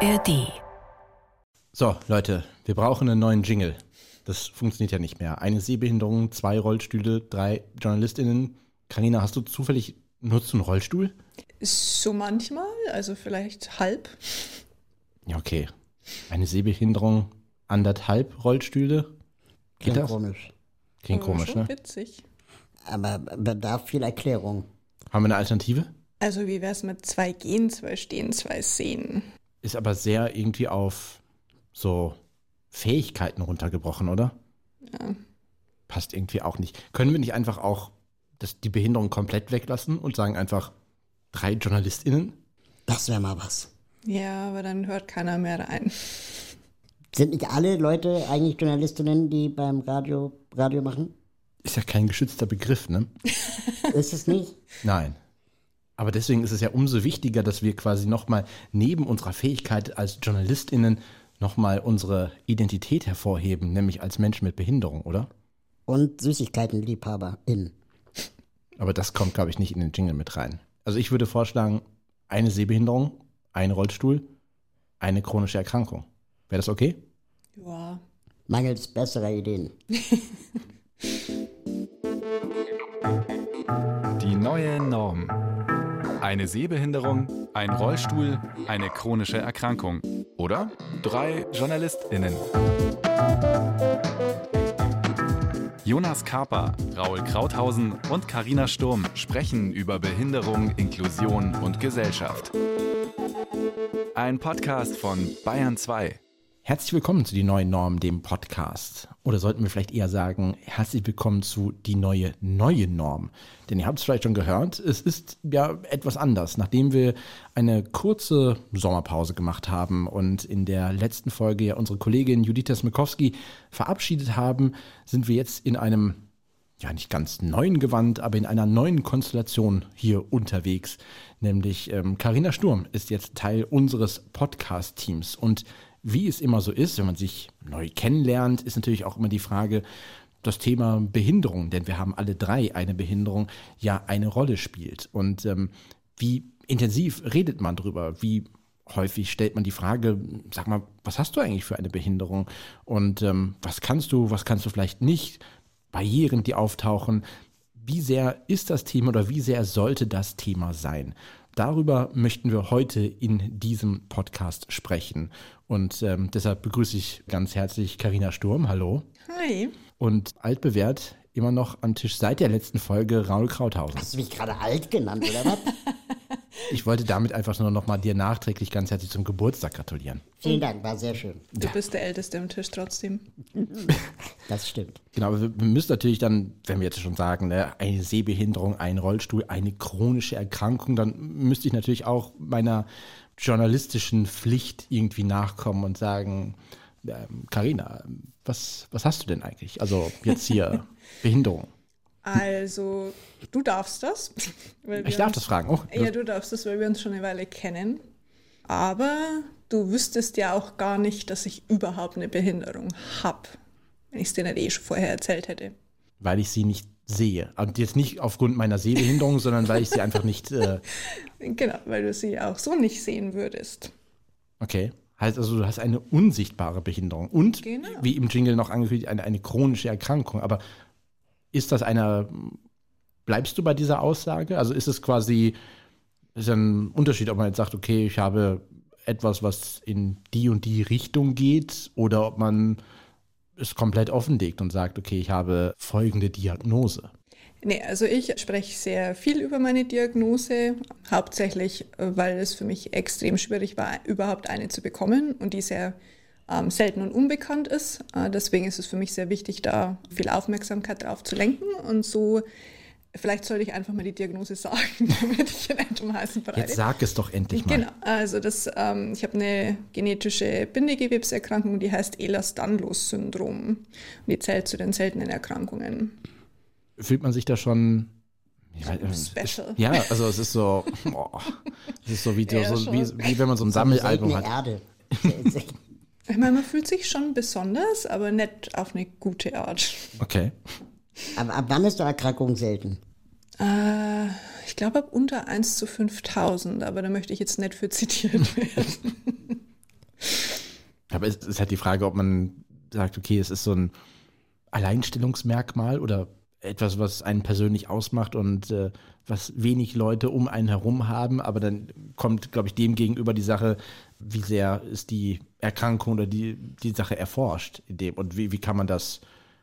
ARD. So, Leute, wir brauchen einen neuen Jingle. Das funktioniert ja nicht mehr. Eine Sehbehinderung, zwei Rollstühle, drei JournalistInnen. Karina, hast du zufällig, nutzt du einen Rollstuhl? So manchmal, also vielleicht halb. Ja, okay. Eine Sehbehinderung, anderthalb Rollstühle. Geht Klingt das? komisch. Klingt Aber komisch, schon ne? witzig. Aber bedarf viel Erklärung. Haben wir eine Alternative? Also wie wär's mit zwei Gehen, zwei Stehen, zwei Sehen? Ist aber sehr irgendwie auf so Fähigkeiten runtergebrochen, oder? Ja. Passt irgendwie auch nicht. Können wir nicht einfach auch das, die Behinderung komplett weglassen und sagen einfach drei JournalistInnen? Das wäre mal was. Ja, aber dann hört keiner mehr rein. Sind nicht alle Leute eigentlich Journalistinnen, die beim Radio Radio machen? Ist ja kein geschützter Begriff, ne? Ist es nicht? Nein. Aber deswegen ist es ja umso wichtiger, dass wir quasi nochmal neben unserer Fähigkeit als JournalistInnen nochmal unsere Identität hervorheben, nämlich als Menschen mit Behinderung, oder? Und Süßigkeitenliebhaberin. Aber das kommt, glaube ich, nicht in den Jingle mit rein. Also ich würde vorschlagen, eine Sehbehinderung, ein Rollstuhl, eine chronische Erkrankung. Wäre das okay? Ja. Mangels besserer Ideen. Eine Sehbehinderung, ein Rollstuhl, eine chronische Erkrankung. Oder drei JournalistInnen. Jonas Kaper, Raul Krauthausen und Karina Sturm sprechen über Behinderung, Inklusion und Gesellschaft. Ein Podcast von Bayern 2. Herzlich willkommen zu Die Neue Norm, dem Podcast. Oder sollten wir vielleicht eher sagen, herzlich willkommen zu Die Neue Neue Norm. Denn ihr habt es vielleicht schon gehört, es ist ja etwas anders. Nachdem wir eine kurze Sommerpause gemacht haben und in der letzten Folge ja unsere Kollegin Judith Smikowski verabschiedet haben, sind wir jetzt in einem ja nicht ganz neuen Gewand, aber in einer neuen Konstellation hier unterwegs. Nämlich ähm, Carina Sturm ist jetzt Teil unseres Podcast-Teams. Und wie es immer so ist, wenn man sich neu kennenlernt, ist natürlich auch immer die Frage, das Thema Behinderung, denn wir haben alle drei eine Behinderung, ja eine Rolle spielt. Und ähm, wie intensiv redet man drüber? Wie häufig stellt man die Frage, sag mal, was hast du eigentlich für eine Behinderung? Und ähm, was kannst du, was kannst du vielleicht nicht? Barrieren, die auftauchen. Wie sehr ist das Thema oder wie sehr sollte das Thema sein? Darüber möchten wir heute in diesem Podcast sprechen. Und ähm, deshalb begrüße ich ganz herzlich Karina Sturm. Hallo. Hi. Und altbewährt immer noch am Tisch seit der letzten Folge Raul Krauthausen. Hast du mich gerade alt genannt, oder was? Ich wollte damit einfach nur noch mal dir nachträglich ganz herzlich zum Geburtstag gratulieren. Vielen Dank, war sehr schön. Du bist der Älteste am Tisch trotzdem. Das stimmt. Genau, aber wir müssen natürlich dann, wenn wir jetzt schon sagen, ne, eine Sehbehinderung, ein Rollstuhl, eine chronische Erkrankung, dann müsste ich natürlich auch meiner journalistischen Pflicht irgendwie nachkommen und sagen, ähm, Carina, was, was hast du denn eigentlich? Also jetzt hier Behinderung. Also, du darfst das. Ich darf uns- das fragen. Oh, Ja, du darfst das, weil wir uns schon eine Weile kennen. Aber du wüsstest ja auch gar nicht, dass ich überhaupt eine Behinderung habe. Wenn ich es dir nicht eh schon vorher erzählt hätte. weil ich sie nicht sehe. Und jetzt nicht aufgrund meiner Sehbehinderung, sondern weil ich sie einfach nicht, äh, Genau, weil du sie auch so nicht sehen würdest. okay. Heißt also, du hast eine unsichtbare Behinderung und, Genau. wie im Jingle noch angekündigt, eine, eine chronische Erkrankung. Aber ist das eine, bleibst du bei dieser Aussage? Also ist es quasi, ist ein Unterschied, ob man jetzt sagt, okay, ich habe etwas, was in die und die Richtung geht, oder ob man es komplett offenlegt und sagt, okay, ich habe folgende Diagnose. Nee, also ich spreche sehr viel über meine Diagnose, hauptsächlich, äh, weil es für mich extrem schwierig war, überhaupt eine zu bekommen und die sehr ähm, selten und unbekannt ist. Äh, deswegen ist es für mich sehr wichtig, da viel Aufmerksamkeit drauf zu lenken und so, vielleicht sollte ich einfach mal die Diagnose sagen, damit ich um heißen Brei Jetzt sag es doch endlich mal. Genau, also das, ähm, ich habe eine genetische Bindegewebserkrankung, die heißt Ehlers-Danlos-Syndrom. Und die zählt zu den seltenen Erkrankungen. fühlt man sich da schon ja, äh, Special. Ja, also es ist so, boah, es ist so wie, Ja, so, wie, wie wenn man so ein Sammelalbum hat. Erde. Ich meine, man fühlt sich schon besonders, aber nicht auf eine gute Art. Okay. Aber ab wann ist die Erkrankung selten? Äh, ich glaube ab unter 1 zu 5000, aber da möchte ich jetzt nicht für zitiert werden. Aber es ist halt die Frage, ob man sagt, okay, es ist so ein Alleinstellungsmerkmal oder etwas, was einen persönlich ausmacht und äh, was wenig Leute um einen herum haben. Aber dann kommt, glaube ich, dem gegenüber die Sache, wie sehr ist die Erkrankung oder die, die Sache erforscht in dem und wie, wie kann man das,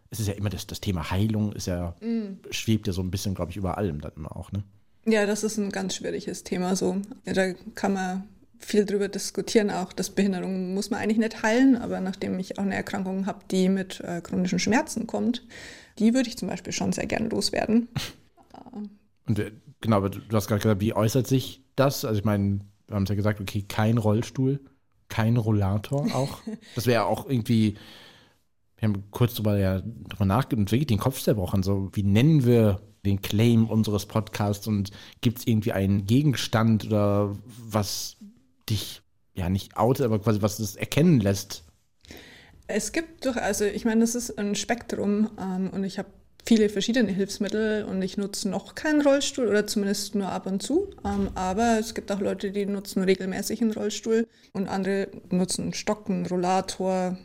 es ist ja immer das, das Thema Heilung, ist ja, mm. schwebt ja so ein bisschen, glaube ich, über allem dann immer auch, ne? Ja, das ist ein ganz schwieriges Thema so. Ja, da kann man viel drüber diskutieren, auch das Behinderung muss man eigentlich nicht heilen, aber nachdem ich auch eine Erkrankung habe, die mit äh, chronischen Schmerzen kommt, die würde ich zum Beispiel schon sehr gern loswerden. Und äh, genau, du hast gerade gesagt, wie äußert sich das? Also ich meine, wir haben es ja gesagt, okay, kein Rollstuhl, kein Rollator auch. Das wäre auch irgendwie, wir haben kurz drüber, ja, drüber nachgedacht und wirklich den Kopf zerbrochen. So, wie nennen wir den Claim unseres Podcasts und gibt es irgendwie einen Gegenstand oder was dich ja nicht outet, aber quasi was es erkennen lässt? Es gibt doch, also ich meine, das ist ein Spektrum ähm, und ich habe viele verschiedene Hilfsmittel und ich nutze noch keinen Rollstuhl oder zumindest nur ab und zu. Ähm, aber es gibt auch Leute, die nutzen regelmäßig einen Rollstuhl und andere nutzen Stocken, Rollator,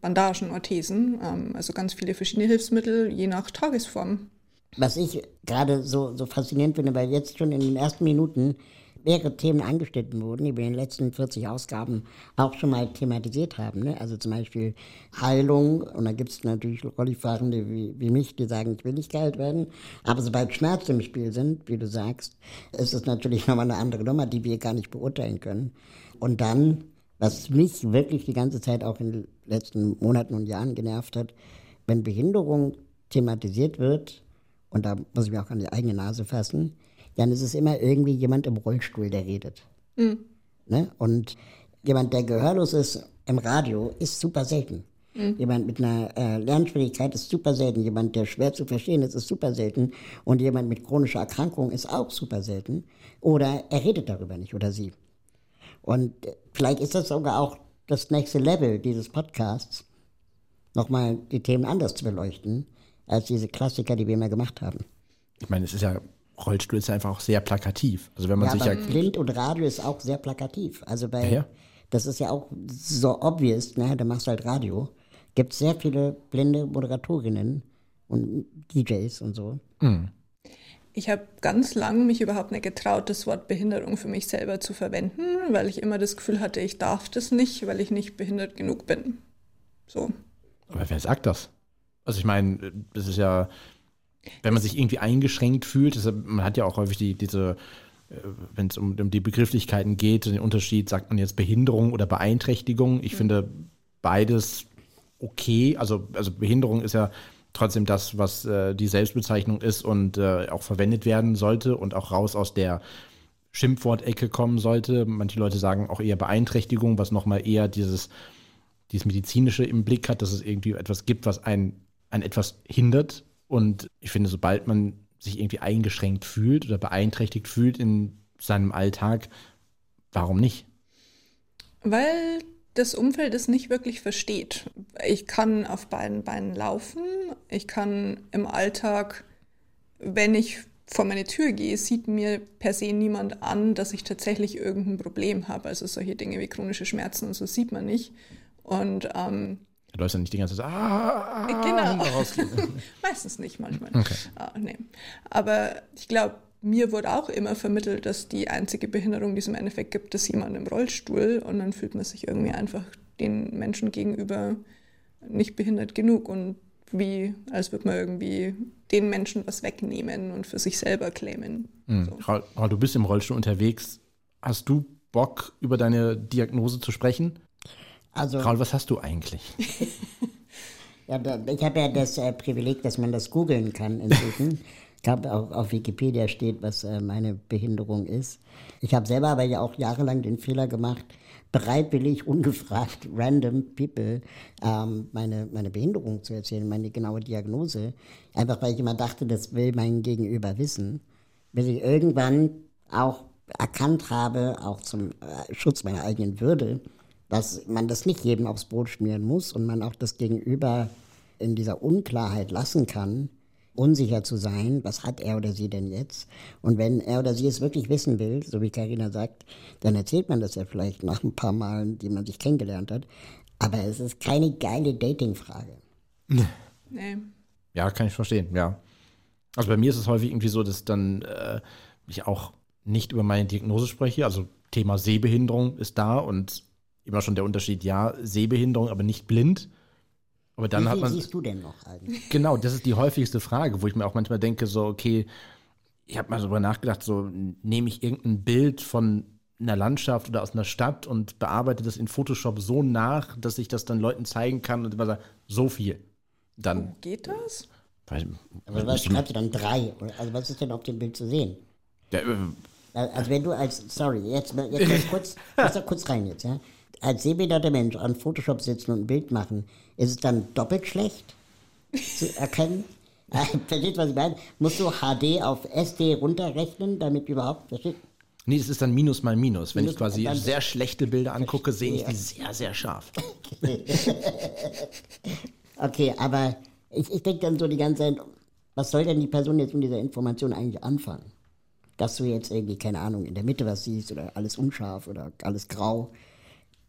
Bandagen, Orthesen. Ähm, also ganz viele verschiedene Hilfsmittel, je nach Tagesform. Was ich gerade so, so faszinierend finde, weil jetzt schon in den ersten Minuten mehrere Themen angeschnitten wurden, die wir in den letzten 40 Ausgaben auch schon mal thematisiert haben. Ne? Also zum Beispiel Heilung, und da gibt es natürlich Rollifahrende wie, wie mich, die sagen, ich will nicht geheilt werden. Aber sobald Schmerzen im Spiel sind, wie du sagst, ist es natürlich nochmal eine andere Nummer, die wir gar nicht beurteilen können. Und dann, was mich wirklich die ganze Zeit auch in den letzten Monaten und Jahren genervt hat, wenn Behinderung thematisiert wird, und da muss ich mir auch an die eigene Nase fassen, dann ist es immer irgendwie jemand im Rollstuhl, der redet. Mhm. Ne? Und jemand, der gehörlos ist im Radio, ist super selten. Mhm. Jemand mit einer äh, Lernschwierigkeit ist super selten. Jemand, der schwer zu verstehen ist, ist super selten. Und jemand mit chronischer Erkrankung ist auch super selten. Oder er redet darüber nicht oder sie. Und vielleicht ist das sogar auch das nächste Level dieses Podcasts, nochmal die Themen anders zu beleuchten, als diese Klassiker, die wir immer gemacht haben. Ich meine, es ist ja Rollstuhl ist einfach auch sehr plakativ. Also wenn man ja, sich ja Blind und Radio ist auch sehr plakativ. Also bei ja, ja. das ist ja auch so obvious, ne? Da machst du halt Radio. Gibt sehr viele blinde Moderatorinnen und DJs und so. Mhm. Ich habe ganz lang mich überhaupt nicht getraut, das Wort Behinderung für mich selber zu verwenden, weil ich immer das Gefühl hatte, ich darf das nicht, weil ich nicht behindert genug bin. So. Aber wer sagt das? Also ich meine, das ist ja, wenn man sich irgendwie eingeschränkt fühlt, deshalb, man hat ja auch häufig die, diese, äh, wenn es um, um, die Begrifflichkeiten geht, den Unterschied, sagt man jetzt Behinderung oder Beeinträchtigung. Ich mhm. finde beides okay. Also, also Behinderung ist ja trotzdem das, was äh, die Selbstbezeichnung ist und äh, auch verwendet werden sollte und auch raus aus der Schimpfwortecke kommen sollte. Manche Leute sagen auch eher Beeinträchtigung, was nochmal eher dieses, dieses medizinische im Blick hat, dass es irgendwie etwas gibt, was einen, ein etwas hindert und ich finde, sobald man sich irgendwie eingeschränkt fühlt oder beeinträchtigt fühlt in seinem Alltag, warum nicht? Weil das Umfeld es nicht wirklich versteht. Ich kann auf beiden Beinen laufen. Ich kann im Alltag, wenn ich vor meine Tür gehe, sieht mir per se niemand an, dass ich tatsächlich irgendein Problem habe. Also solche Dinge wie chronische Schmerzen und so sieht man nicht. Und ähm, Du läufst ja nicht die ganze Zeit ah, genau. Meistens nicht, manchmal. Okay. Ah, nee. Aber ich glaube, mir wurde auch immer vermittelt, dass die einzige Behinderung, die es im Endeffekt gibt, ist jemand im Rollstuhl. Und dann fühlt man sich irgendwie einfach den Menschen gegenüber nicht behindert genug und wie, als würde man irgendwie den Menschen was wegnehmen und für sich selber claimen. Mhm. So. Raul, du bist im Rollstuhl unterwegs. Hast du Bock, über deine Diagnose zu sprechen? Also, Raul, was hast du eigentlich? ja, ich habe ja das äh, Privileg, dass man das googeln kann inzwischen. ich habe auch auf Wikipedia steht, was äh, meine Behinderung ist. Ich habe selber aber ja auch jahrelang den Fehler gemacht, bereitwillig, ungefragt, random people ähm, meine, meine Behinderung zu erzählen, meine genaue Diagnose. Einfach weil ich immer dachte, das will mein Gegenüber wissen. Bis ich irgendwann auch erkannt habe, auch zum äh, Schutz meiner eigenen Würde, dass man das nicht jedem aufs Brot schmieren muss und man auch das Gegenüber in dieser Unklarheit lassen kann, unsicher zu sein, was hat er oder sie denn jetzt? Und wenn er oder sie es wirklich wissen will, so wie Karina sagt, dann erzählt man das ja vielleicht nach ein paar Malen, die man sich kennengelernt hat. Aber es ist keine geile Dating-Frage. Nee. Ja, kann ich verstehen, ja. Also bei mir ist es häufig irgendwie so, dass dann äh, ich auch nicht über meine Diagnose spreche. Also Thema Sehbehinderung ist da und immer schon der Unterschied, ja, Sehbehinderung, aber nicht blind. Aber dann Wie hat viel man. siehst du denn noch eigentlich? Genau, das ist die häufigste Frage, wo ich mir auch manchmal denke, so, okay, ich habe mal darüber nachgedacht, so nehme ich irgendein Bild von einer Landschaft oder aus einer Stadt und bearbeite das in Photoshop so nach, dass ich das dann Leuten zeigen kann und immer sage, so viel. Dann, Geht das? weil, Aber was schreibst du dann drei? Oder- Also was ist denn auf dem Bild zu sehen? ja, äh, Also wenn du als, sorry, jetzt, jetzt mal kurz, lass da kurz rein jetzt, ja. Als sehbehinderter Mensch an Photoshop sitzen und ein Bild machen, ist es dann doppelt schlecht zu erkennen? Äh, Versteht, was ich meine? Musst du HD auf SD runterrechnen, damit überhaupt, versteht? nee, das ist dann Minus mal Minus. Wenn Minus- ich quasi sehr schlechte Bilder angucke, sehe ich die sehr, sehr scharf. Okay, aber ich, ich denke dann so die ganze Zeit, was soll denn die Person jetzt mit dieser Information eigentlich anfangen? Dass du jetzt irgendwie, keine Ahnung, in der Mitte was siehst oder alles unscharf oder alles grau.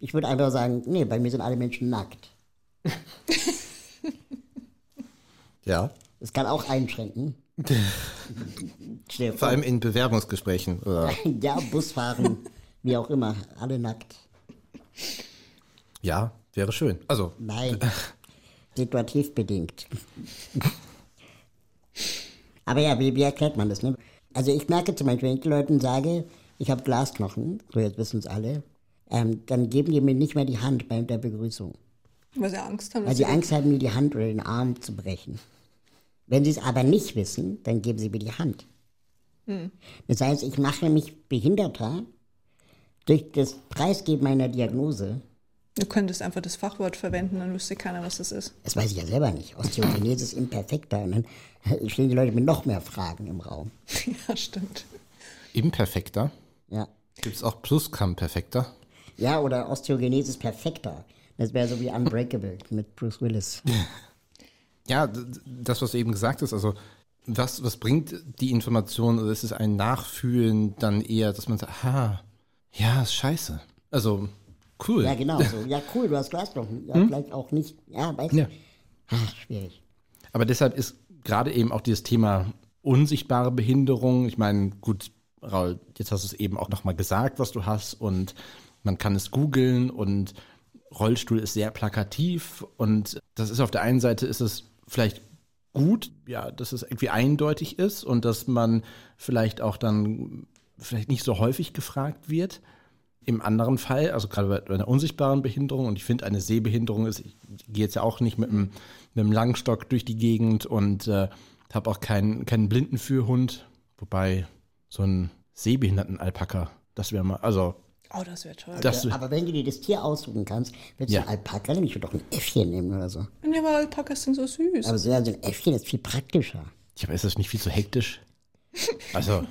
Ich würde einfach sagen, nee, bei mir sind alle Menschen nackt. Ja. Das kann auch einschränken. Vor allem in Bewerbungsgesprächen. Oder? ja, Busfahren, wie auch immer, alle nackt. Ja, wäre schön. Also, Nein, situativ bedingt. Aber ja, wie, wie erklärt man das? Ne? Also ich merke zum Beispiel, wenn ich Leuten sage, ich habe Glasknochen, so jetzt wissen es alle, ähm, dann geben die mir nicht mehr die Hand bei der Begrüßung. Weil sie Angst haben. Weil sie Angst haben, mir die Hand oder den Arm zu brechen. Wenn sie es aber nicht wissen, dann geben sie mir die Hand. Das heißt, ich mache mich behinderter durch das Preisgeben meiner Diagnose. Du könntest einfach das Fachwort verwenden, dann wüsste keiner, was das ist. Das weiß ich ja selber nicht. Osteogenesis imperfecta. Und dann stehen die Leute mit noch mehr Fragen im Raum. ja, stimmt. imperfekter. Ja. Gibt es auch Plusquamperfekter? Ja, oder Osteogenesis perfecta. Das wäre so wie Unbreakable mit Bruce Willis. Ja, das, was du eben gesagt hast, also was, was bringt die Information, also ist es ein Nachfühlen dann eher, dass man sagt, aha, ja, ist scheiße. Also, cool. Ja, genau. So. Ja, cool, du hast Glasknochen. Ja, vielleicht auch nicht. Ja, weißt du? Ja. Ah, schwierig. Aber deshalb ist gerade eben auch dieses Thema unsichtbare Behinderung, ich meine, gut, Raul, jetzt hast du es eben auch nochmal gesagt, was du hast und man kann es googeln und Rollstuhl ist sehr plakativ und das ist auf der einen Seite ist es vielleicht gut, ja, dass es irgendwie eindeutig ist und dass man vielleicht auch dann vielleicht nicht so häufig gefragt wird. Im anderen Fall, also gerade bei einer unsichtbaren Behinderung, und ich finde, eine Sehbehinderung ist, ich gehe jetzt ja auch nicht mit einem, mit einem Langstock durch die Gegend und äh, habe auch keinen, keinen Blindenführhund, wobei so ein Sehbehinderten-Alpaka, das wäre mal, also Oh, das wäre toll. das, Aber wenn du dir das Tier aussuchen kannst, willst Ja. du Alpaka nehmen? Ich würde doch ein Äffchen nehmen oder so. Nee, aber Alpakas sind so süß. Aber so ja, so ein Äffchen ist viel praktischer. Ja, aber ist das nicht viel zu hektisch? Also,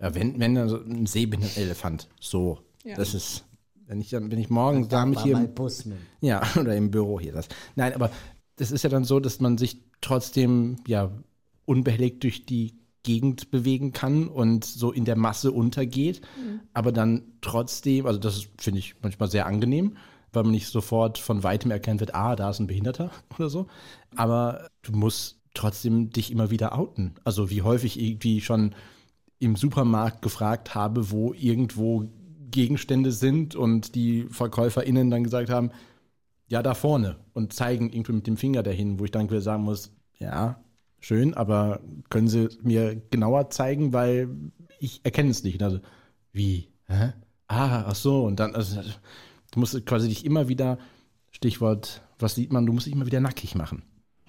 ja, wenn, wenn dann so ein Sehbehinderten-Elefant, so, Ja. das ist, wenn ich dann, wenn ich morgen da Da mich war hier, im- Bus mit. ja, oder im Büro hier, das, nein, aber das ist ja dann so, dass man sich trotzdem, ja, unbehelligt durch die Gegend bewegen kann und so in der Masse untergeht, aber dann trotzdem, also das finde ich manchmal sehr angenehm, weil man nicht sofort von weitem erkennt wird, ah, da ist ein Behinderter oder so, aber du musst trotzdem dich immer wieder outen. Also wie häufig ich irgendwie schon im Supermarkt gefragt habe, wo irgendwo Gegenstände sind und die VerkäuferInnen dann gesagt haben, ja, da vorne und zeigen irgendwie mit dem Finger dahin, wo ich dann wieder sagen muss, ja, schön, aber können Sie mir genauer zeigen, weil ich erkenne es nicht. Also, wie? Hä? Ah, ach so, und dann, also, du musst quasi dich immer wieder, Stichwort, was sieht man, du musst dich immer wieder nackig machen.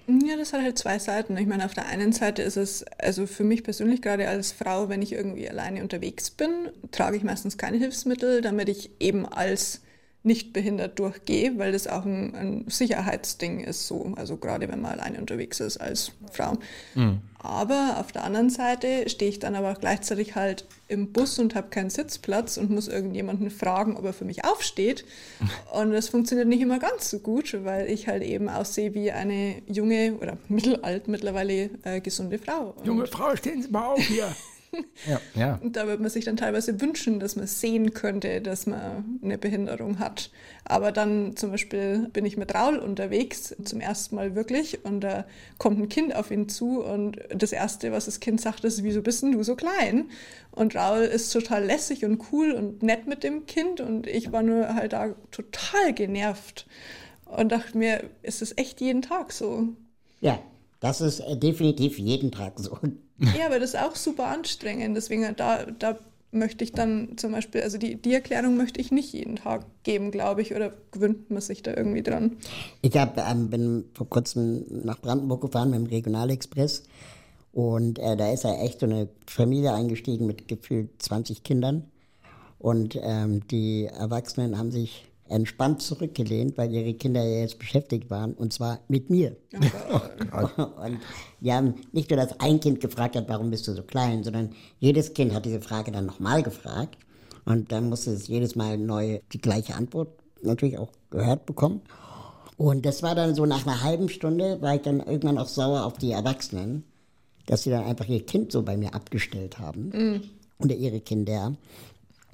Ja, das hat halt zwei Seiten. Ich meine, auf der einen Seite ist es, also für mich persönlich gerade als Frau, wenn ich irgendwie alleine unterwegs bin, trage ich meistens keine Hilfsmittel, damit ich eben als nicht behindert durchgehe, weil das auch ein, ein Sicherheitsding ist, so, also gerade wenn man alleine unterwegs ist als Frau. Aber auf der anderen Seite stehe ich dann aber auch gleichzeitig halt im Bus und habe keinen Sitzplatz und muss irgendjemanden fragen, ob er für mich aufsteht. Und das funktioniert nicht immer ganz so gut, weil ich halt eben aussehe wie eine junge oder mittelalt mittlerweile äh, gesunde Frau. Und Frau, stehen Sie mal auf hier. Ja, ja. Und da würde man sich dann teilweise wünschen, dass man sehen könnte, dass man eine Behinderung hat. Aber dann zum Beispiel bin ich mit Raul unterwegs, zum ersten Mal wirklich, und da kommt ein Kind auf ihn zu und das Erste, was das Kind sagt, ist, wieso bist denn du so klein? Und Raul ist total lässig und cool und nett mit dem Kind und ich war nur halt da total genervt und dachte mir, ist das echt jeden Tag so? Ja, das ist äh, definitiv jeden Tag so. Ja, aber das ist auch super anstrengend. Deswegen, da, da möchte ich dann zum Beispiel, also die, die Erklärung möchte ich nicht jeden Tag geben, glaube ich, oder gewöhnt man sich da irgendwie dran. Ich hab, ähm, bin vor kurzem nach Brandenburg gefahren mit dem Regionalexpress und äh, da ist ja echt so eine Familie eingestiegen mit gefühlt 20 Kindern und ähm, die Erwachsenen haben sich entspannt zurückgelehnt, weil ihre Kinder ja jetzt beschäftigt waren und zwar mit mir. und die haben nicht nur, dass ein Kind gefragt hat, warum bist du so klein, sondern jedes Kind hat diese Frage dann nochmal gefragt und dann musste es jedes Mal neu die gleiche Antwort natürlich auch gehört bekommen. Und das war dann so nach einer halben Stunde, war ich dann irgendwann auch sauer auf die Erwachsenen, dass sie dann einfach ihr Kind so bei mir abgestellt haben. Oder ihre Kinder.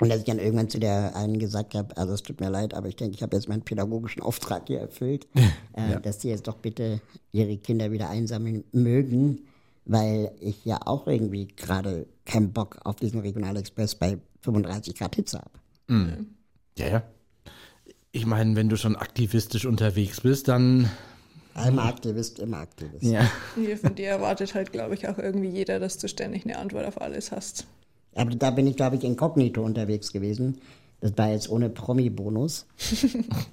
Und dass ich dann irgendwann zu der einen gesagt habe, also es tut mir leid, aber ich denke, ich habe jetzt meinen pädagogischen Auftrag hier erfüllt, äh, dass sie jetzt doch bitte ihre Kinder wieder einsammeln mögen, weil ich ja auch irgendwie gerade keinen Bock auf diesen Regionalexpress bei 35 Grad Hitze habe. Ja, ja. Ich meine, wenn du schon aktivistisch unterwegs bist, dann. Einmal Aktivist, immer Aktivist. Ja. Nee, Von dir erwartet halt, glaube ich, auch irgendwie jeder, dass du ständig eine Antwort auf alles hast. Aber da bin ich, glaube ich, inkognito unterwegs gewesen. Das war jetzt ohne Promi-Bonus.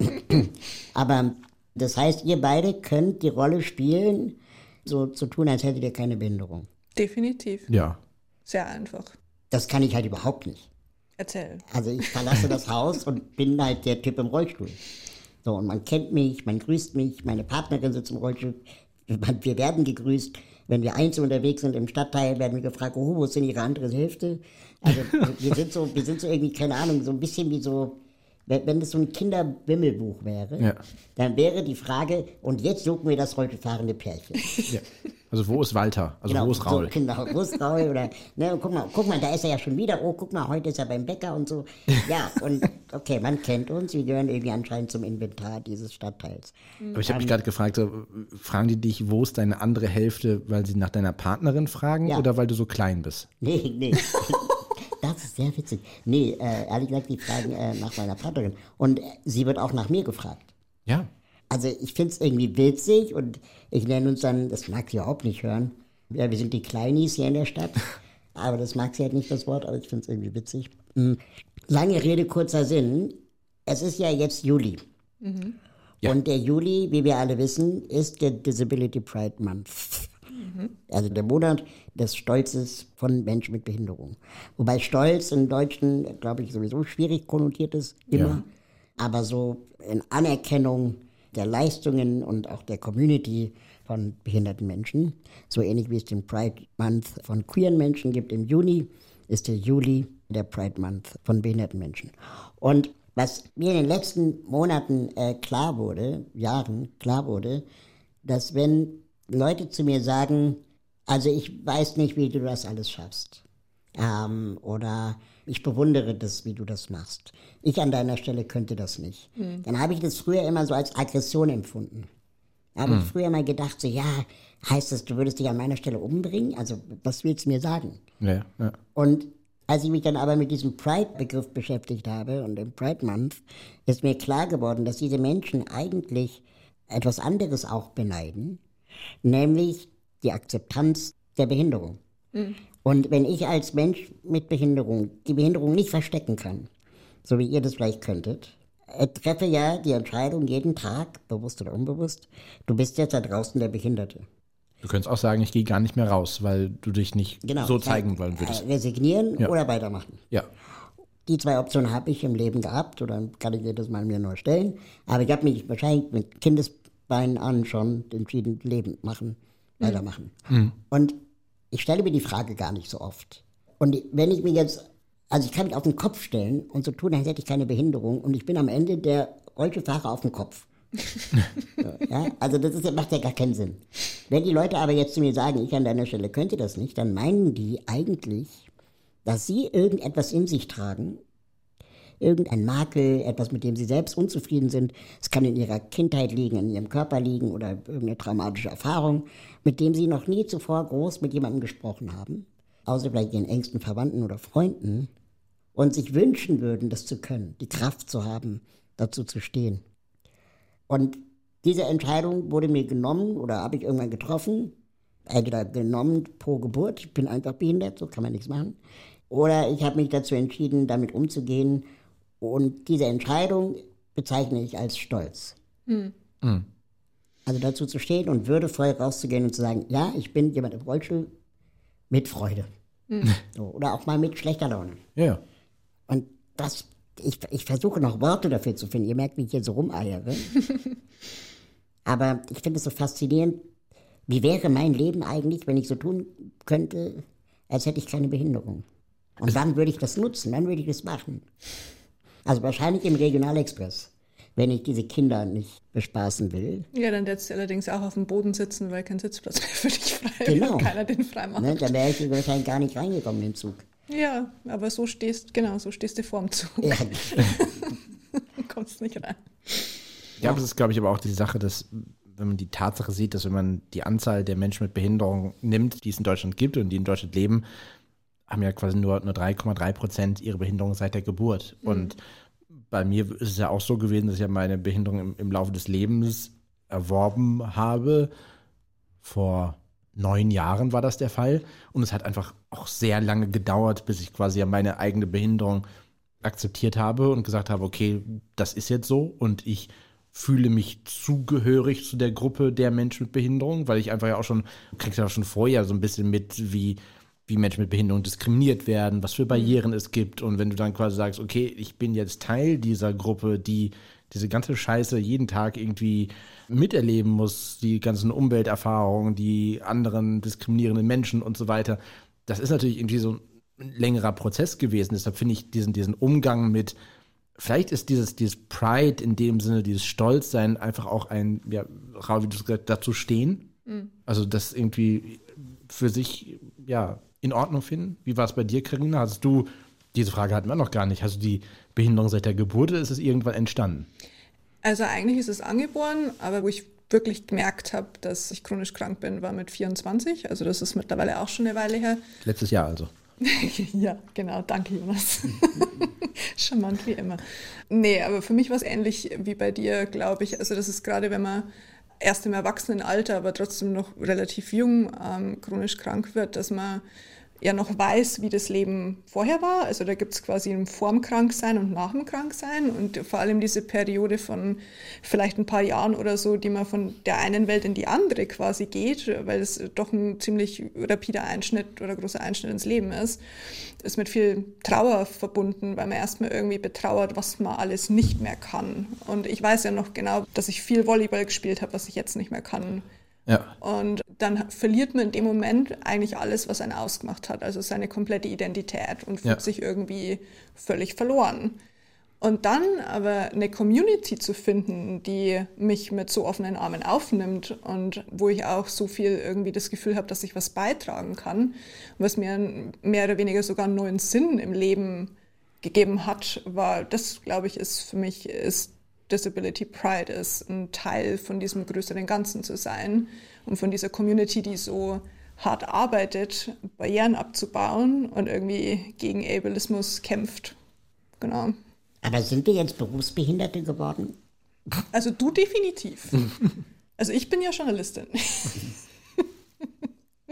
Aber das heißt, ihr beide könnt die Rolle spielen, so zu tun, als hättet ihr keine Behinderung. Definitiv. Ja. Sehr einfach. Das kann ich halt überhaupt nicht. Erzähl. Also ich verlasse das Haus und bin halt der Typ im Rollstuhl. So, und man kennt mich, man grüßt mich, meine Partnerin sitzt im Rollstuhl, wir werden gegrüßt. Wenn wir einzeln unterwegs sind im Stadtteil, werden wir gefragt, oh, wo ist denn Ihre andere Hälfte? Also wir sind so, wir sind so irgendwie, keine Ahnung, so ein bisschen wie so, wenn wenn das so ein Kinderwimmelbuch wäre, Ja. dann wäre die Frage, und jetzt suchen wir das heute fahrende Pärchen. ja. Also wo ist Walter? Also wo ist Raul? So, genau, wo ist Raul? Oder, ne, guck mal, guck mal, da ist er ja schon wieder. Oh, guck mal, heute ist er beim Bäcker und so. Ja, und okay, man kennt uns. Wir gehören irgendwie anscheinend zum Inventar dieses Stadtteils. Aber ich habe mich gerade gefragt, so, fragen die dich, wo ist deine andere Hälfte, weil sie nach deiner Partnerin fragen Ja. oder weil du so klein bist? Nee, nee. Das ist sehr witzig. Nee, äh, ehrlich gesagt, die fragen äh, nach meiner Partnerin. Und äh, sie wird auch nach mir gefragt. Ja. Also ich finde es irgendwie witzig und ich nenne uns dann, das mag sie überhaupt nicht hören. Ja, wir sind die Kleinis hier in der Stadt. Aber das mag sie halt nicht, das Wort, aber ich finde es irgendwie witzig. Hm. Lange Rede, kurzer Sinn. Es ist ja jetzt Juli. Ja. Und der Juli, wie wir alle wissen, ist der Disability Pride Month. Also der Monat des Stolzes von Menschen mit Behinderung. Wobei Stolz im Deutschen, glaube ich, sowieso schwierig konnotiert ist, immer. Ja. Aber so in Anerkennung der Leistungen und auch der Community von behinderten Menschen, so ähnlich wie es den Pride Month von queeren Menschen gibt im Juni, ist der Juli der Pride Month von behinderten Menschen. Und was mir in den letzten Monaten äh, klar wurde, Jahren klar wurde, dass wenn Leute zu mir sagen, also ich weiß nicht, wie du das alles schaffst. Ähm, oder ich bewundere das, wie du das machst. Ich an deiner Stelle könnte das nicht. Dann habe ich das früher immer so als Aggression empfunden. Habe ich früher mal gedacht, so ja, heißt das, du würdest dich an meiner Stelle umbringen? Also was willst du mir sagen? Ja, ja. Und als ich mich dann aber mit diesem Pride-Begriff beschäftigt habe und dem Pride Month, ist mir klar geworden, dass diese Menschen eigentlich etwas anderes auch beneiden, nämlich die Akzeptanz der Behinderung. Und wenn ich als Mensch mit Behinderung die Behinderung nicht verstecken kann, so wie ihr das vielleicht könntet, äh, treffe ja die Entscheidung jeden Tag, bewusst oder unbewusst, du bist jetzt da draußen der Behinderte. Du könntest auch sagen, ich gehe gar nicht mehr raus, weil du dich nicht Genau. so zeigen wollen würdest. Äh, resignieren Ja. oder weitermachen. Ja. Die zwei Optionen habe ich im Leben gehabt oder kann ich jedes Mal mir neu stellen. Aber ich habe mich wahrscheinlich mit Kindesbeinen an schon entschieden, Leben machen, weitermachen. Und ich stelle mir die Frage gar nicht so oft. Und wenn ich mir jetzt, also ich kann mich auf den Kopf stellen und so tun, als hätte ich keine Behinderung und ich bin am Ende der Rollstuhlfahrer auf dem Kopf. So, ja, also das ist, macht ja gar keinen Sinn. Wenn die Leute aber jetzt zu mir sagen, ich an deiner Stelle könnte das nicht, dann meinen die eigentlich, dass sie irgendetwas in sich tragen, irgendein Makel, etwas, mit dem sie selbst unzufrieden sind. Es kann in ihrer Kindheit liegen, in ihrem Körper liegen oder irgendeine traumatische Erfahrung, mit dem sie noch nie zuvor groß mit jemandem gesprochen haben, außer vielleicht ihren engsten Verwandten oder Freunden, und sich wünschen würden, das zu können, die Kraft zu haben, dazu zu stehen. Und diese Entscheidung wurde mir genommen oder habe ich irgendwann getroffen, entweder genommen pro Geburt, ich bin einfach behindert, so kann man nichts machen, oder ich habe mich dazu entschieden, damit umzugehen und diese Entscheidung bezeichne ich als Stolz. Mhm. Also dazu zu stehen und würdevoll rauszugehen und zu sagen, ja, ich bin jemand im Rollstuhl mit Freude. Mhm. So, oder auch mal mit schlechter Laune. Ja. Und das, ich, ich versuche noch Worte dafür zu finden. Ihr merkt, wie ich hier so rumeiere. Aber ich finde es so faszinierend, wie wäre mein Leben eigentlich, wenn ich so tun könnte, als hätte ich keine Behinderung. Und wann würde ich das nutzen? Wann würde ich das machen? Also wahrscheinlich im Regionalexpress, wenn ich diese Kinder nicht bespaßen will. Ja, dann hättest du allerdings auch auf dem Boden sitzen, weil kein Sitzplatz mehr für dich frei genau. und keiner den frei macht. Ne, dann wäre ich wahrscheinlich gar nicht reingekommen in den Zug. Ja, aber so stehst, genau, so stehst du vorm Zug. Ja. du kommst nicht rein. Ja, das ist, glaube ich, aber auch die Sache, dass wenn man die Tatsache sieht, dass wenn man die Anzahl der Menschen mit Behinderung nimmt, die es in Deutschland gibt und die in Deutschland leben, haben ja quasi nur, nur 3,3 Prozent ihre Behinderung seit der Geburt. Mhm. Und bei mir ist es ja auch so gewesen, dass ich ja meine Behinderung im, im Laufe des Lebens erworben habe. Vor neun Jahren war das der Fall. Und es hat einfach auch sehr lange gedauert, bis ich quasi ja meine eigene Behinderung akzeptiert habe und gesagt habe, okay, das ist jetzt so und ich fühle mich zugehörig zu der Gruppe der Menschen mit Behinderung, weil ich einfach ja auch schon, kriegst ja auch schon vorher so ein bisschen mit, wie wie Menschen mit Behinderung diskriminiert werden, was für Barrieren es gibt. Und wenn du dann quasi sagst, okay, ich bin jetzt Teil dieser Gruppe, die diese ganze Scheiße jeden Tag irgendwie miterleben muss, die ganzen Umwelterfahrungen, die anderen diskriminierenden Menschen und so weiter. Das ist natürlich irgendwie so ein längerer Prozess gewesen. Deshalb finde ich diesen, diesen Umgang mit, vielleicht ist dieses, dieses Pride in dem Sinne, dieses Stolzsein einfach auch ein, ja, wie du gesagt dazu stehen. Mhm. Also das irgendwie für sich, ja, in Ordnung finden? Wie war es bei dir, Karina? Hast du, diese Frage hatten wir noch gar nicht, hast du die Behinderung seit der Geburt oder ist es irgendwann entstanden? Also eigentlich ist es angeboren, aber wo ich wirklich gemerkt habe, dass ich chronisch krank bin, war mit 24. Also das ist mittlerweile auch schon eine Weile her. Letztes Jahr also. ja, genau. Danke, Jonas. Charmant wie immer. Nee, aber für mich war es ähnlich wie bei dir, glaube ich. Also das ist gerade, wenn man erst im Erwachsenenalter, aber trotzdem noch relativ jung ähm, chronisch krank wird, dass man ja noch weiß, wie das Leben vorher war. Also da gibt es quasi ein Vorm Kranksein und nach dem Kranksein und vor allem diese Periode von vielleicht ein paar Jahren oder so, die man von der einen Welt in die andere quasi geht, weil es doch ein ziemlich rapider Einschnitt oder großer Einschnitt ins Leben ist, ist mit viel Trauer verbunden, weil man erstmal irgendwie betrauert, was man alles nicht mehr kann. Und ich weiß ja noch genau, dass ich viel Volleyball gespielt habe, was ich jetzt nicht mehr kann. Ja. Und dann verliert man in dem Moment eigentlich alles, was einen ausgemacht hat, also seine komplette Identität und fühlt ja. sich irgendwie völlig verloren. Und dann aber eine Community zu finden, die mich mit so offenen Armen aufnimmt und wo ich auch so viel irgendwie das Gefühl habe, dass ich was beitragen kann, was mir mehr oder weniger sogar einen neuen Sinn im Leben gegeben hat, war, das glaube ich, ist für mich, ist Disability Pride ist, ein Teil von diesem größeren Ganzen zu sein und von dieser Community, die so hart arbeitet, Barrieren abzubauen und irgendwie gegen Ableismus kämpft. Genau. Aber sind wir jetzt Berufsbehinderte geworden? Also du definitiv. Also ich bin ja Journalistin.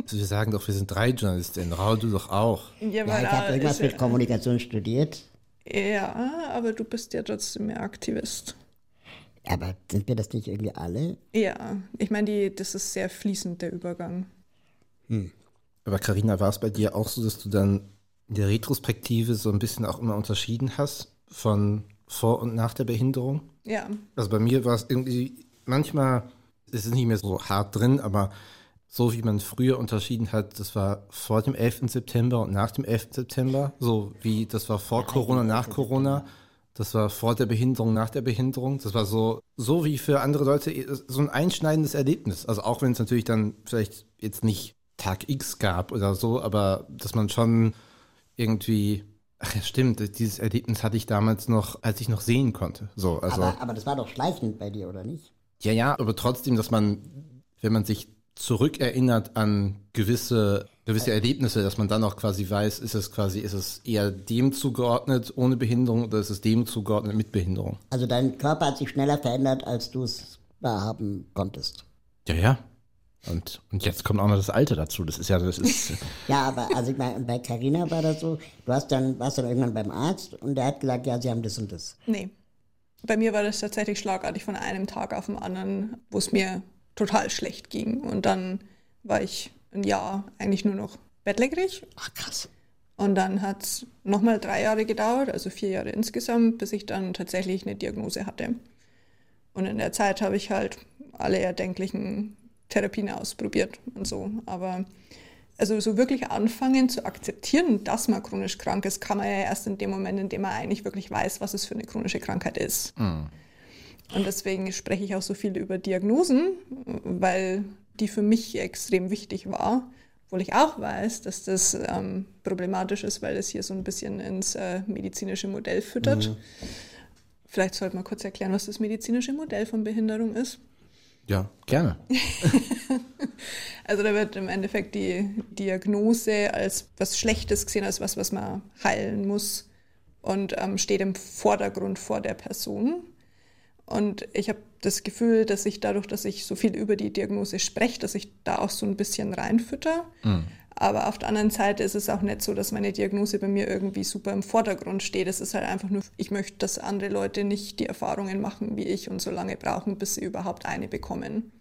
Also wir sagen doch, wir sind drei Journalistinnen. Raul, du doch auch. Ja, ja ich habe irgendwas mit Kommunikation studiert. Ja, aber du bist ja trotzdem mehr Aktivist. Aber sind wir das nicht irgendwie alle? Ja, ich meine, das ist sehr fließend, der Übergang. Hm. Aber Karina, war es bei dir auch so, dass du dann in der Retrospektive so ein bisschen auch immer unterschieden hast von vor und nach der Behinderung? Ja. Also bei mir war es irgendwie, manchmal ist es nicht mehr so hart drin, aber so wie man früher unterschieden hat, das war vor dem 11. September und nach dem 11. September, so wie das war vor Corona, nach Corona. Das war vor der Behinderung, nach der Behinderung. Das war so, so wie für andere Leute so ein einschneidendes Erlebnis. Also auch wenn es natürlich dann vielleicht jetzt nicht Tag X gab oder so, aber dass man schon irgendwie, ach ja, stimmt, dieses Erlebnis hatte ich damals noch, als ich noch sehen konnte. So, also, aber, aber das war doch schleichend bei dir, oder nicht? ja, ja, aber trotzdem, dass man, wenn man sich zurückerinnert an gewisse, gewisse Erlebnisse, dass man dann auch quasi weiß, ist es quasi, ist es eher dem zugeordnet ohne Behinderung oder ist es dem zugeordnet mit Behinderung? Also dein Körper hat sich schneller verändert, als du es wahrhaben konntest. Ja, ja. Und, und jetzt kommt auch noch das Alter dazu. Das ist ja, das ist, Ja, aber also ich meine, bei Carina war das so, du hast dann, warst dann irgendwann beim Arzt und der hat gesagt, ja, sie haben das und das. Nee. Bei mir war das tatsächlich schlagartig von einem Tag auf den anderen, wo es mir total schlecht ging. Und dann war ich ein Jahr eigentlich nur noch bettlägerig. Ach krass. Und dann hat es nochmal drei Jahre gedauert, also vier Jahre insgesamt, bis ich dann tatsächlich eine Diagnose hatte. Und in der Zeit habe ich halt alle erdenklichen Therapien ausprobiert und so. Aber also so wirklich anfangen zu akzeptieren, dass man chronisch krank ist, kann man ja erst in dem Moment, in dem man eigentlich wirklich weiß, was es für eine chronische Krankheit ist. Und deswegen spreche ich auch so viel über Diagnosen, weil die für mich extrem wichtig war. Obwohl ich auch weiß, dass das ähm, problematisch ist, weil es hier so ein bisschen ins äh, medizinische Modell füttert. Vielleicht sollte man kurz erklären, was das medizinische Modell von Behinderung ist. ja, gerne. Also da wird im Endeffekt die Diagnose als was Schlechtes gesehen, als was, was man heilen muss und ähm, steht im Vordergrund vor der Person. Und ich habe das Gefühl, dass ich dadurch, dass ich so viel über die Diagnose spreche, dass ich da auch so ein bisschen reinfütter. Aber auf der anderen Seite ist es auch nicht so, dass meine Diagnose bei mir irgendwie super im Vordergrund steht. Es ist halt einfach nur, ich möchte, dass andere Leute nicht die Erfahrungen machen wie ich und so lange brauchen, bis sie überhaupt eine bekommen.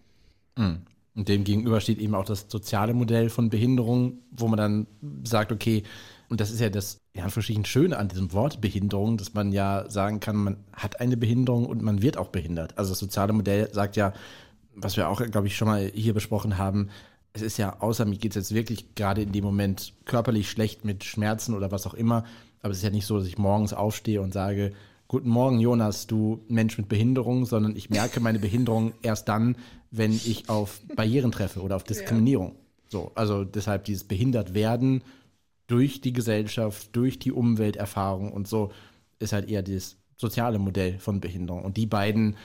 Und dem gegenüber steht eben auch das soziale Modell von Behinderung, wo man dann sagt, okay, und das ist ja das ja, verschieden Schöne an diesem Wort Behinderung, dass man ja sagen kann, man hat eine Behinderung und man wird auch behindert. Also das soziale Modell sagt ja, was wir auch, glaube ich, schon mal hier besprochen haben, es ist ja, außer mir geht es jetzt wirklich gerade in dem Moment körperlich schlecht mit Schmerzen oder was auch immer, aber es ist ja nicht so, dass ich morgens aufstehe und sage, Guten Morgen, Jonas, du Mensch mit Behinderung, sondern ich merke meine Behinderung erst dann, wenn ich auf Barrieren treffe oder auf Diskriminierung. So, also deshalb dieses behindert werden durch die Gesellschaft, durch die Umwelterfahrung und so ist halt eher dieses soziale Modell von Behinderung. Und die beiden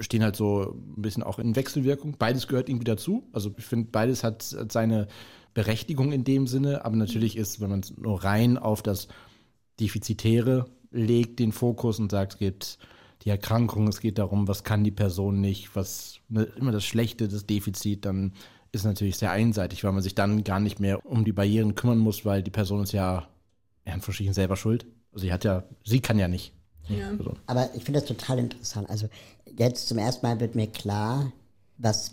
stehen halt so ein bisschen auch in Wechselwirkung. Beides gehört irgendwie dazu. Also ich finde, beides hat hat seine Berechtigung in dem Sinne, aber natürlich ist, wenn man es nur rein auf das Defizitäre legt, den Fokus und sagt, es gibt die Erkrankung, es geht darum, was kann die Person nicht, was ne, immer das Schlechte, das Defizit, dann ist natürlich sehr einseitig, weil man sich dann gar nicht mehr um die Barrieren kümmern muss, weil die Person ist ja, in verschiedenen selber schuld. Also sie hat ja, sie kann ja nicht. Ja. Also, Aber ich finde das total interessant. Also jetzt zum ersten Mal wird mir klar, was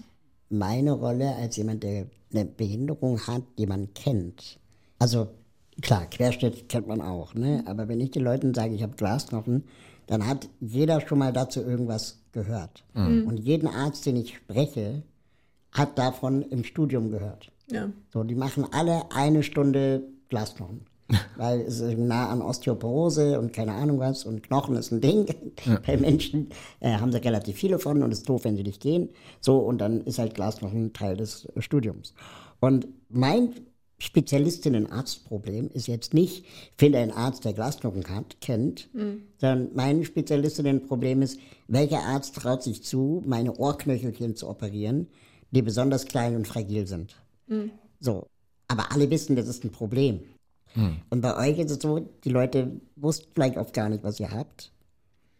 meine Rolle als jemand, der eine Behinderung hat, die man kennt. Also klar, Querschnitt kennt man auch, ne? Aber wenn ich den Leuten sage, ich habe Glasknochen, dann hat jeder schon mal dazu irgendwas gehört. Und jeden Arzt, den ich spreche, hat davon im Studium gehört. Ja. So, die machen alle eine Stunde Glasknochen. Weil es ist nah an Osteoporose und keine Ahnung was und Knochen ist ein Ding. Bei Menschen äh, haben sie relativ viele von und es ist doof, wenn sie nicht gehen. So, und dann ist halt Glasknochen Teil des Studiums. Und mein Spezialistinnen-Arztproblem ist jetzt nicht, finde einen Arzt, der Glasknochen hat, kennt, sondern mein Spezialistinnen-Problem ist, welcher Arzt traut sich zu, meine Ohrknöchelchen zu operieren, die besonders klein und fragil sind. So. Aber alle wissen, das ist ein Problem. Und bei euch ist es so, die Leute wussten vielleicht oft gar nicht, was ihr habt.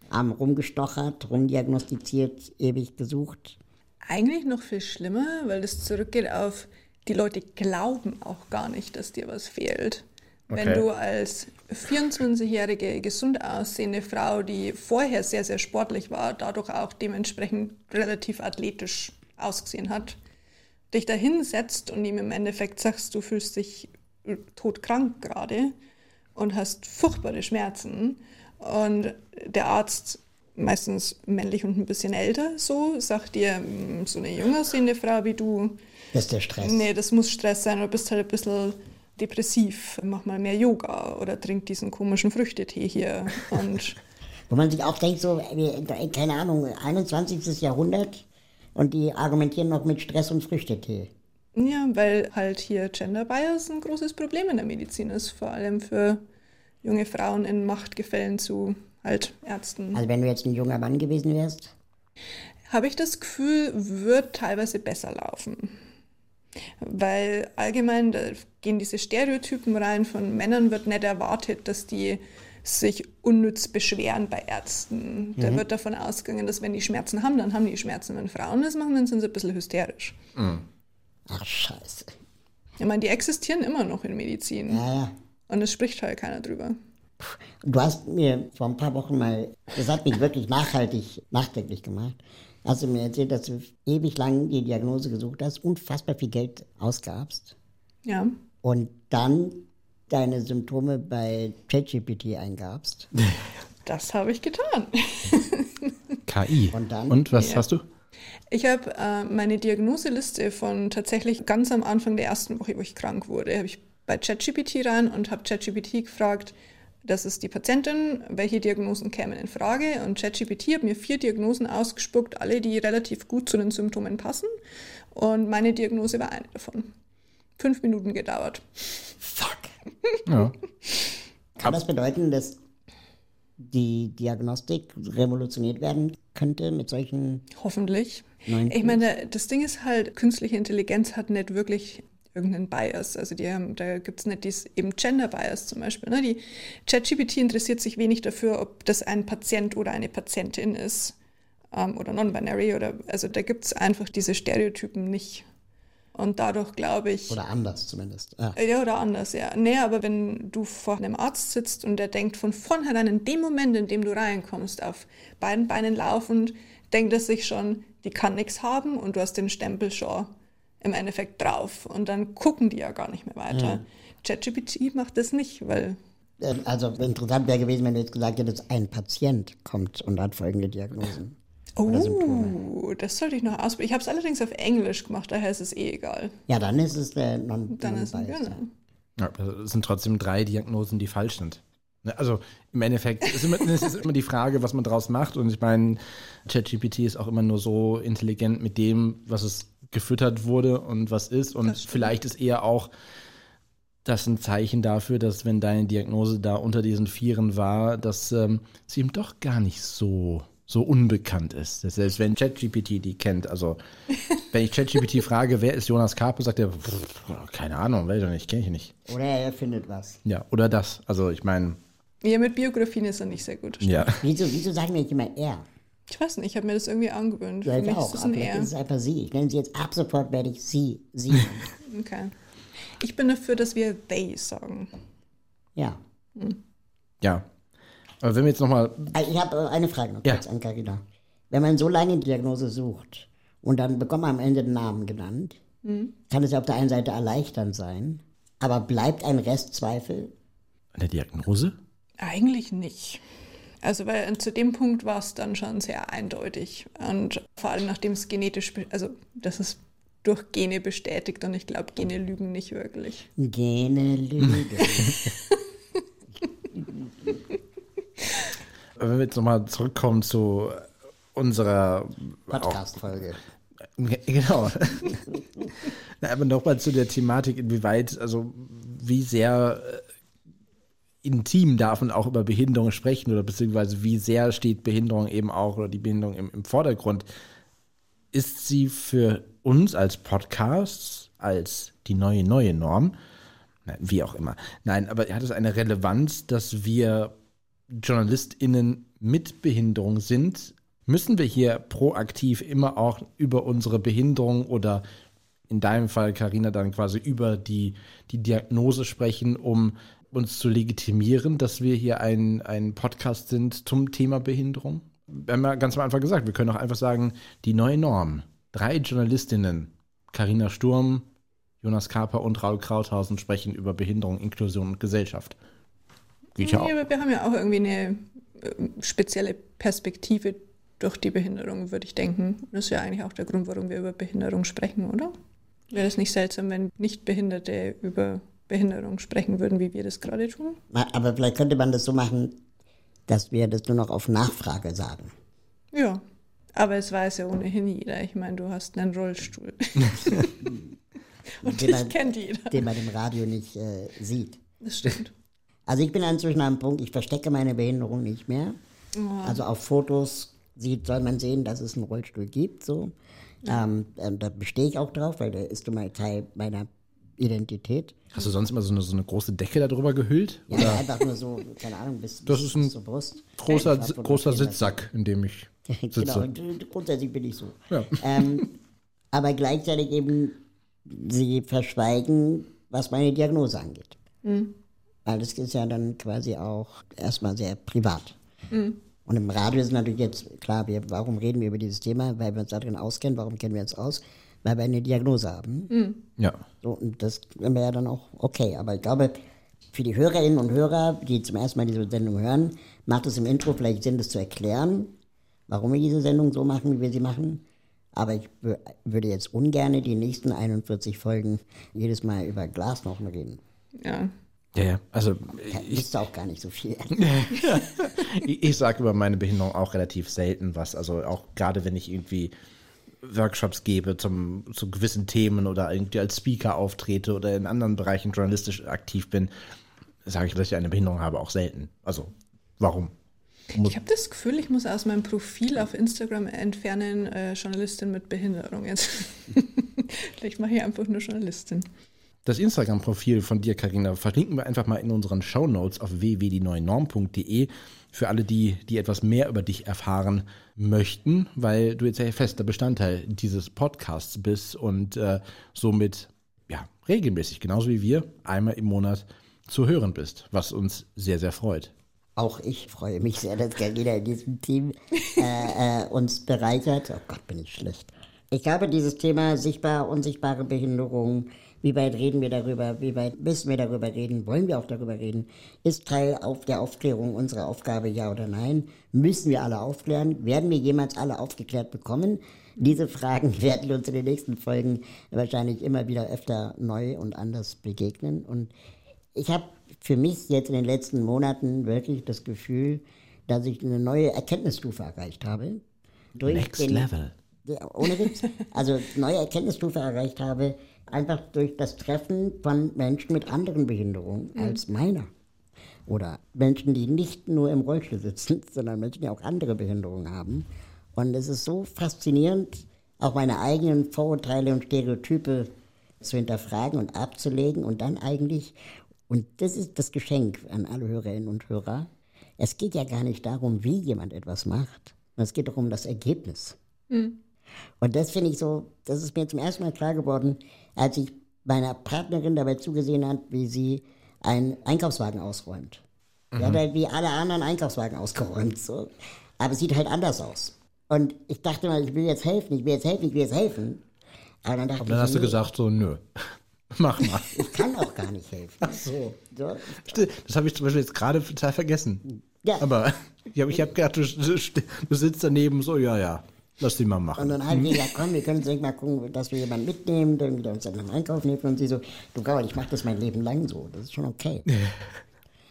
Haben rumgestochert, rumdiagnostiziert, ewig gesucht. Eigentlich noch viel schlimmer, weil das zurückgeht auf, die Leute glauben auch gar nicht, dass dir was fehlt. Wenn Okay. du als 24-jährige, gesund aussehende Frau, die vorher sehr, sehr sportlich war, dadurch auch dementsprechend relativ athletisch ausgesehen hat, dich da hinsetzt und ihm im Endeffekt sagst, du fühlst dich todkrank gerade und hast furchtbare Schmerzen und der Arzt, meistens männlich und ein bisschen älter, so, sagt dir, "Mm, so eine jung aussehende Frau wie du, Das ist der Stress. nee, das muss Stress sein, du bist halt ein bisschen depressiv, mach mal mehr Yoga oder trink diesen komischen Früchtetee hier und Wo man sich auch denkt, so, wir- keine Ahnung, 21. Jahrhundert und die argumentieren noch mit Stress und Früchtetee. Ja, weil halt hier Gender Bias ein großes Problem in der Medizin ist, vor allem für junge Frauen in Machtgefällen zu halt Ärzten. Also wenn du jetzt ein junger Mann gewesen wärst? Habe ich das Gefühl, wird teilweise besser laufen. Weil allgemein da gehen diese Stereotypen rein, von Männern wird nicht erwartet, dass die sich unnütz beschweren bei Ärzten. Mhm. Da wird davon ausgegangen, dass wenn die Schmerzen haben, dann haben die Schmerzen. Wenn Frauen das machen, dann sind sie ein bisschen hysterisch. Mhm. Ach, scheiße. Ich meine, die existieren immer noch in Medizin. Ja, ja. Und es spricht halt keiner drüber. Du hast mir vor ein paar Wochen mal, das hat mich wirklich nachhaltig nachdenklich gemacht, hast du mir erzählt, dass du ewig lang die Diagnose gesucht hast, unfassbar viel Geld ausgabst. Ja. Und dann deine Symptome bei ChatGPT eingabst. Das habe ich getan. KI. Und dann? Und was Ja. hast du? Ich habe äh, meine Diagnoseliste von tatsächlich ganz am Anfang der ersten Woche, wo ich krank wurde, habe ich bei ChatGPT rein und habe ChatGPT gefragt, das ist die Patientin, welche Diagnosen kämen in Frage? Und ChatGPT hat mir vier Diagnosen ausgespuckt, alle, die relativ gut zu den Symptomen passen. Und meine Diagnose war eine davon. Fünf Minuten gedauert. Fuck. Ja. Kann das bedeuten, dass die Diagnostik revolutioniert werden könnte mit solchen Hoffentlich. neuen Ich meine, das Ding ist halt, künstliche Intelligenz hat nicht wirklich irgendeinen Bias. Also die haben, da gibt es nicht dieses eben Gender Bias zum Beispiel. Ne? Die ChatGPT interessiert sich wenig dafür, ob das ein Patient oder eine Patientin ist ähm, oder non-binary oder also da gibt es einfach diese Stereotypen nicht. Und dadurch glaube ich. Oder anders zumindest. Ja. Ja, oder anders, ja. Nee, aber wenn du vor einem Arzt sitzt und der denkt von vornherein in dem Moment, in dem du reinkommst, auf beiden Beinen laufend, denkt er sich schon, die kann nichts haben und du hast den Stempel schon im Endeffekt drauf. Und dann gucken die ja gar nicht mehr weiter. ChatGPT macht das nicht, weil Ähm, Also interessant wäre gewesen, wenn du jetzt gesagt hättest, ein Patient kommt und hat folgende Diagnosen. Oh, das sollte ich noch ausprobieren. Ich habe es allerdings auf Englisch gemacht, daher ist es eh egal. Ja, dann ist es der non Dann ist es genau. Ja, das sind trotzdem drei Diagnosen, die falsch sind. Ne, Also im Endeffekt ist immer, es ist immer die Frage, was man draus macht. Und ich meine, ChatGPT ist auch immer nur so intelligent mit dem, was es gefüttert wurde und was ist. Und vielleicht ist eher auch das ein Zeichen dafür, dass wenn deine Diagnose da unter diesen Vieren war, dass ähm, sie ihm doch gar nicht so so unbekannt ist. Das heißt, wenn ChatGPT die kennt, also wenn ich ChatGPT frage, wer ist Jonas Karpe, sagt er, "Pff, keine Ahnung, weiß ich nicht, kenne ich nicht. Oder er erfindet was. Ja, oder das. Also ich meine, Ja, mit Biografien ist er nicht sehr gut. ja. Wieso, wieso sagen wir nicht immer er? Ich weiß nicht, ich habe mir das irgendwie angewöhnt. Ja, Für ich mich auch. ist es ein Er. ist es einfach sie. Ich nenne sie jetzt ab sofort, werde ich sie, sie. Okay. Ich bin dafür, dass wir they sagen. ja. Ja. Aber wenn wir jetzt nochmal, Ah, Ich habe äh, eine Frage noch Ja. kurz an Carina. Wenn man so lange die Diagnose sucht und dann bekommt man am Ende den Namen genannt, kann es ja auf der einen Seite erleichternd sein, aber bleibt ein Restzweifel? eine Diagnose? Eigentlich nicht. Also, weil zu dem Punkt war es dann schon sehr eindeutig. Und vor allem, nachdem es genetisch, also, das ist durch Gene bestätigt und ich glaube, Gene lügen nicht wirklich. Gene Lüge. Aber wenn wir jetzt nochmal zurückkommen zu unserer Podcast-Folge. Genau. Na, aber nochmal zu der Thematik, inwieweit, also wie sehr äh, intim darf man auch über Behinderung sprechen oder beziehungsweise wie sehr steht Behinderung eben auch oder die Behinderung im, im Vordergrund. Ist sie für uns als Podcast, als die neue, neue Norm, Nein, wie auch immer. Nein, aber hat es eine Relevanz, dass wir JournalistInnen mit Behinderung sind? Müssen wir hier proaktiv immer auch über unsere Behinderung oder in deinem Fall, Karina, dann quasi über die, die Diagnose sprechen, um uns zu legitimieren, dass wir hier ein, ein Podcast sind zum Thema Behinderung? Wir haben ja ganz am Anfang gesagt, wir können auch einfach sagen, die neue Norm. Drei Journalistinnen, Karina Sturm, Jonas Kaper und Raul Krauthausen sprechen über Behinderung, Inklusion und Gesellschaft. Geht ja auch. Ja, aber wir haben ja auch irgendwie eine äh, spezielle Perspektive durch die Behinderung, würde ich denken. Das ist ja eigentlich auch der Grund, warum wir über Behinderung sprechen, oder? Wäre es nicht seltsam, wenn Nichtbehinderte über Behinderung sprechen würden, wie wir das gerade tun? Aber vielleicht könnte man das so machen, dass wir das nur noch auf Nachfrage sagen. Ja. Aber es weiß ja ohnehin jeder. Ich meine, du hast einen Rollstuhl. Und den dich man, kennt jeder. den man im Radio nicht äh, sieht. Das stimmt. Also ich bin inzwischen am Punkt, ich verstecke meine Behinderung nicht mehr. Also auf Fotos sieht, soll man sehen, dass es einen Rollstuhl gibt. So. Ähm, ähm, da bestehe ich auch drauf, weil der ist nun mal Teil meiner Identität. Hast du sonst immer so eine, so eine große Decke darüber gehüllt? Ja, Oder einfach nur so, keine Ahnung, bis, Das bis ist ein zur Brust. großer, großer Sitzsack, in dem ich sitze. Genau, und äh, grundsätzlich bin ich so. Ja. Ähm, aber gleichzeitig eben, sie verschweigen, was meine Diagnose angeht. Weil das ist ja dann quasi auch erstmal sehr privat. Und im Radio ist natürlich jetzt klar, wir, warum reden wir über dieses Thema? Weil wir uns darin auskennen. Warum kennen wir uns aus? Weil wir eine Diagnose haben. Ja. So, und das wäre ja dann auch okay. Aber ich glaube, für die Hörerinnen und Hörer, die zum ersten Mal diese Sendung hören, macht es im Intro vielleicht Sinn, das zu erklären, warum wir diese Sendung so machen, wie wir sie machen. Aber ich wür- würde jetzt ungern die nächsten 41 Folgen jedes Mal über Glasnochen reden. Ja. Ja, ja. Also Ich wisst auch gar nicht so viel. ich, ich sage über meine Behinderung auch relativ selten was. Also auch gerade wenn ich irgendwie Workshops gebe zum, zu gewissen Themen oder irgendwie als Speaker auftrete oder in anderen Bereichen journalistisch aktiv bin, sage ich, dass ich eine Behinderung habe, auch selten. Also warum? Ich habe das Gefühl, ich muss aus meinem Profil auf Instagram entfernen, äh, Journalistin mit Behinderung jetzt. Vielleicht mache ich einfach nur Journalistin. Das Instagram-Profil von dir, Karina, verlinken wir einfach mal in unseren Shownotes auf www.dieneuenorm.de für alle, die, die etwas mehr über dich erfahren möchten, weil du jetzt ja fester Bestandteil dieses Podcasts bist und äh, somit ja regelmäßig, genauso wie wir, einmal im Monat zu hören bist, was uns sehr, sehr freut. Auch ich freue mich sehr, dass Carina in diesem Team äh, äh, uns bereichert. Oh Gott, bin ich schlecht. Ich glaube, dieses Thema sichtbar, unsichtbare Behinderung, wie weit reden wir darüber, wie weit müssen wir darüber reden, wollen wir auch darüber reden, ist Teil auf der Aufklärung unserer Aufgabe, ja oder nein? Müssen wir alle aufklären? Werden wir jemals alle aufgeklärt bekommen? Diese Fragen werden uns in den nächsten Folgen wahrscheinlich immer wieder öfter neu und anders begegnen. Und ich habe für mich jetzt in den letzten Monaten wirklich das Gefühl, dass ich eine neue Erkenntnisstufe erreicht habe. Durch Next Level. Ja, ohne Witz. Also neue Erkenntnisstufe erreicht habe, einfach durch das Treffen von Menschen mit anderen Behinderungen als meiner. Oder Menschen, die nicht nur im Rollstuhl sitzen, sondern Menschen, die auch andere Behinderungen haben. Und es ist so faszinierend, auch meine eigenen Vorurteile und Stereotype zu hinterfragen und abzulegen und dann eigentlich, und das ist das Geschenk an alle Hörerinnen und Hörer, es geht ja gar nicht darum, wie jemand etwas macht, es geht doch um das Ergebnis. Und das finde ich so, das ist mir zum ersten Mal klar geworden, als ich meiner Partnerin dabei zugesehen habe, wie sie einen Einkaufswagen ausräumt. Sie hat halt wie alle anderen Einkaufswagen ausgeräumt, so. Aber es sieht halt anders aus. Und ich dachte mal, ich will jetzt helfen, ich will jetzt helfen, ich will jetzt helfen. Aber dann dachte Und dann ich, hast du nee, gesagt, so, nö, mach mal. ich kann auch gar nicht helfen. Ach so. so. Das habe ich zum Beispiel jetzt gerade total vergessen. Ja. Aber ich habe ich hab gedacht, du, du, du sitzt daneben so, ja, ja, lass die mal Und machen. dann haben wir gesagt, komm, wir können uns mal gucken, dass wir jemanden mitnehmen, der wieder uns dann beim Einkaufen hilft. Und sie so, du Gaul, ich mache das mein Leben lang so. Das ist schon okay.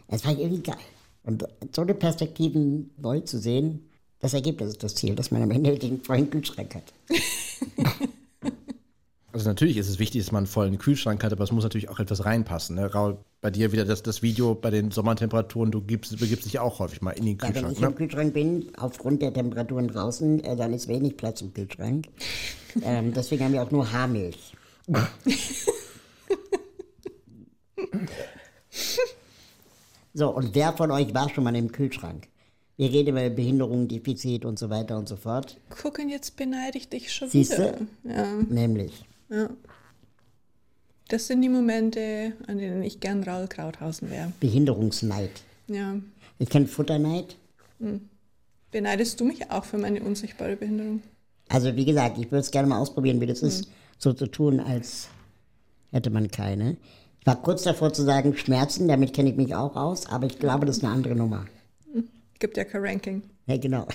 Es war irgendwie geil. Und so eine Perspektiven neu zu sehen, das Ergebnis ist das Ziel, dass man am Ende den vollen Kühlschrank hat. Also natürlich ist es wichtig, dass man einen vollen Kühlschrank hat, aber es muss natürlich auch etwas reinpassen. Ne? Raul, bei dir wieder das, das Video bei den Sommertemperaturen, du gibst, begibst dich auch häufig mal in den Ja, wenn Kühlschrank. ich im Ne? Kühlschrank bin, aufgrund der Temperaturen draußen, äh, dann ist wenig Platz im Kühlschrank. ähm, deswegen haben wir auch nur Haarmilch. so, und wer von euch war schon mal im Kühlschrank? Wir reden über Behinderung, Defizit und so weiter und so fort. Gucken, jetzt beneide ich dich schon Siehste? wieder. Ja, Nämlich, das sind die Momente, an denen ich gern Raul Krauthausen wäre. Behinderungsneid. Ja. Ich kenne Futterneid. Beneidest du mich auch für meine unsichtbare Behinderung? Also wie gesagt, ich würde es gerne mal ausprobieren, wie das ist, so zu tun, als hätte man keine. Ich war kurz davor zu sagen, Schmerzen, damit kenne ich mich auch aus, aber ich glaube, das ist eine andere Nummer. Gibt ja kein Ranking. Ja, genau.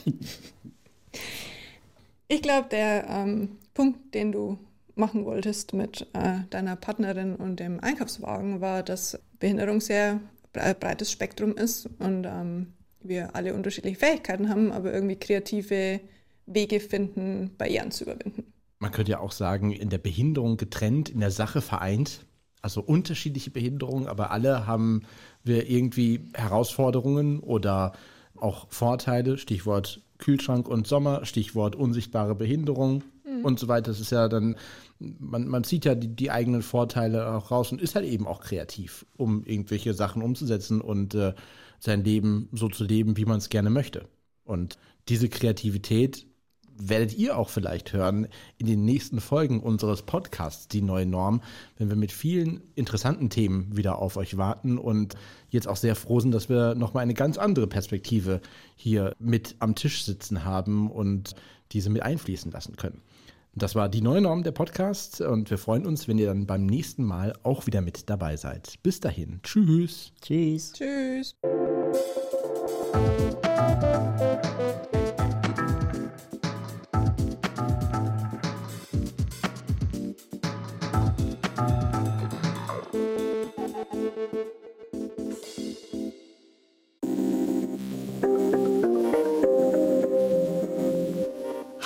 Ich glaube, der ähm, Punkt, den du machen wolltest mit äh, deiner Partnerin und dem Einkaufswagen, war, dass Behinderung sehr bre- breites Spektrum ist und ähm, wir alle unterschiedliche Fähigkeiten haben, aber irgendwie kreative Wege finden, Barrieren zu überwinden. man könnte ja auch sagen, in der Behinderung getrennt, in der Sache vereint. Also unterschiedliche Behinderungen, aber alle haben wir irgendwie Herausforderungen oder auch Vorteile, Stichwort Kühlschrank und Sommer, Stichwort unsichtbare Behinderung mhm. und so weiter. Das ist ja dann, man, man zieht ja die, die, eigenen Vorteile auch raus und ist halt eben auch kreativ, um irgendwelche Sachen umzusetzen und äh, sein Leben so zu leben, wie man es gerne möchte. Und diese Kreativität werdet ihr auch vielleicht hören in den nächsten Folgen unseres Podcasts Die neue Norm, wenn wir mit vielen interessanten Themen wieder auf euch warten und jetzt auch sehr froh sind, dass wir nochmal eine ganz andere Perspektive hier mit am Tisch sitzen haben und diese mit einfließen lassen können. Das war die neue Norm der Podcast und wir freuen uns, wenn ihr dann beim nächsten Mal auch wieder mit dabei seid. Bis dahin. Tschüss. Tschüss. Tschüss.